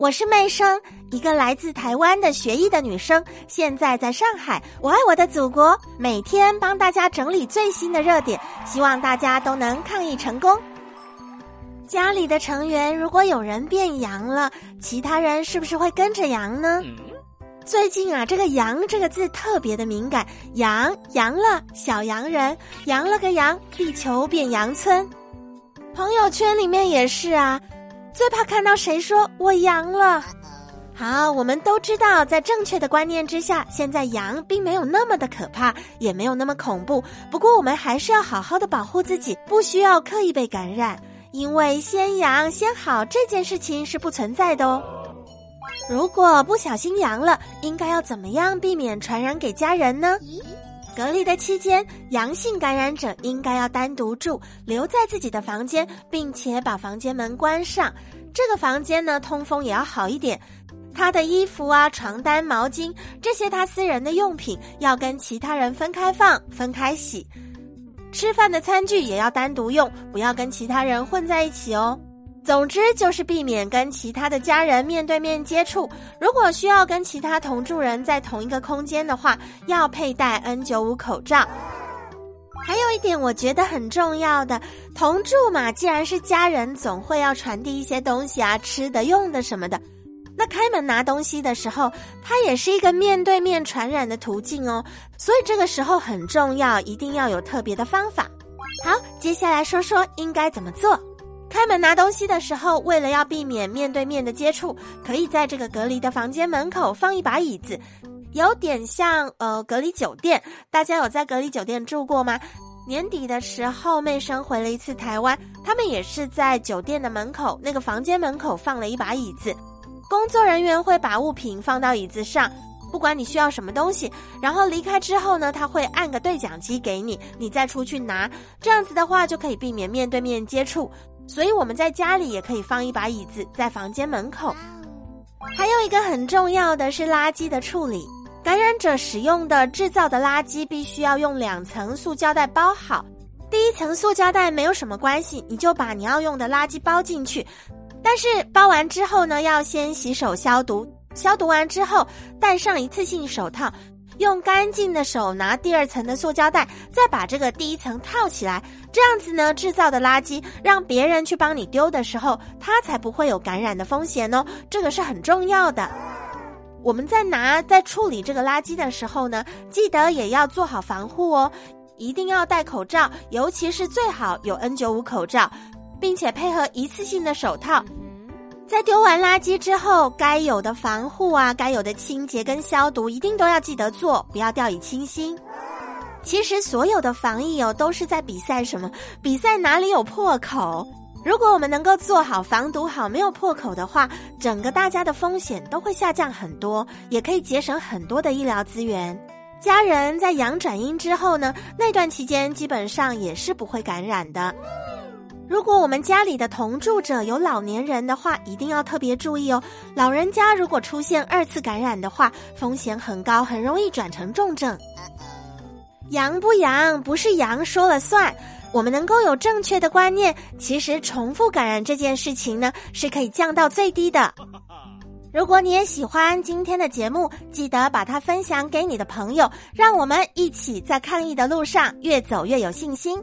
我是妹生，一个来自台湾的学艺的女生，现在在上海。我爱我的祖国，每天帮大家整理最新的热点，希望大家都能抗疫成功。家里的成员如果有人变阳了，其他人是不是会跟着阳呢？最近啊，这个“阳”这个字特别的敏感，阳阳了，小洋人阳了个阳，地球变阳村。朋友圈里面也是啊。最怕看到谁说我阳了。好，我们都知道，在正确的观念之下，现在阳并没有那么的可怕，也没有那么恐怖。不过，我们还是要好好的保护自己，不需要刻意被感染，因为先阳先好这件事情是不存在的哦。如果不小心阳了，应该要怎么样避免传染给家人呢？隔离的期间，阳性感染者应该要单独住，留在自己的房间，并且把房间门关上。这个房间呢，通风也要好一点。他的衣服啊、床单、毛巾这些他私人的用品，要跟其他人分开放、分开洗。吃饭的餐具也要单独用，不要跟其他人混在一起哦。总之就是避免跟其他的家人面对面接触。如果需要跟其他同住人在同一个空间的话，要佩戴 N95 口罩。还有一点我觉得很重要的，同住嘛，既然是家人，总会要传递一些东西啊，吃的、用的什么的。那开门拿东西的时候，它也是一个面对面传染的途径哦。所以这个时候很重要，一定要有特别的方法。好，接下来说说应该怎么做。开门拿东西的时候，为了要避免面对面的接触，可以在这个隔离的房间门口放一把椅子，有点像呃隔离酒店。大家有在隔离酒店住过吗？年底的时候，妹生回了一次台湾，他们也是在酒店的门口那个房间门口放了一把椅子，工作人员会把物品放到椅子上，不管你需要什么东西，然后离开之后呢，他会按个对讲机给你，你再出去拿，这样子的话就可以避免面对面接触。所以我们在家里也可以放一把椅子在房间门口。还有一个很重要的是垃圾的处理，感染者使用的制造的垃圾必须要用两层塑胶袋包好。第一层塑胶袋没有什么关系，你就把你要用的垃圾包进去。但是包完之后呢，要先洗手消毒，消毒完之后戴上一次性手套。用干净的手拿第二层的塑胶袋，再把这个第一层套起来，这样子呢，制造的垃圾让别人去帮你丢的时候，它才不会有感染的风险哦。这个是很重要的。我们在拿在处理这个垃圾的时候呢，记得也要做好防护哦，一定要戴口罩，尤其是最好有 N95 口罩，并且配合一次性的手套。在丢完垃圾之后，该有的防护啊，该有的清洁跟消毒，一定都要记得做，不要掉以轻心。其实所有的防疫哦，都是在比赛什么？比赛哪里有破口？如果我们能够做好防毒好，没有破口的话，整个大家的风险都会下降很多，也可以节省很多的医疗资源。家人在阳转阴之后呢，那段期间基本上也是不会感染的。如果我们家里的同住者有老年人的话，一定要特别注意哦。老人家如果出现二次感染的话，风险很高，很容易转成重症。阳不阳不是阳说了算，我们能够有正确的观念，其实重复感染这件事情呢是可以降到最低的。如果你也喜欢今天的节目，记得把它分享给你的朋友，让我们一起在抗疫的路上越走越有信心。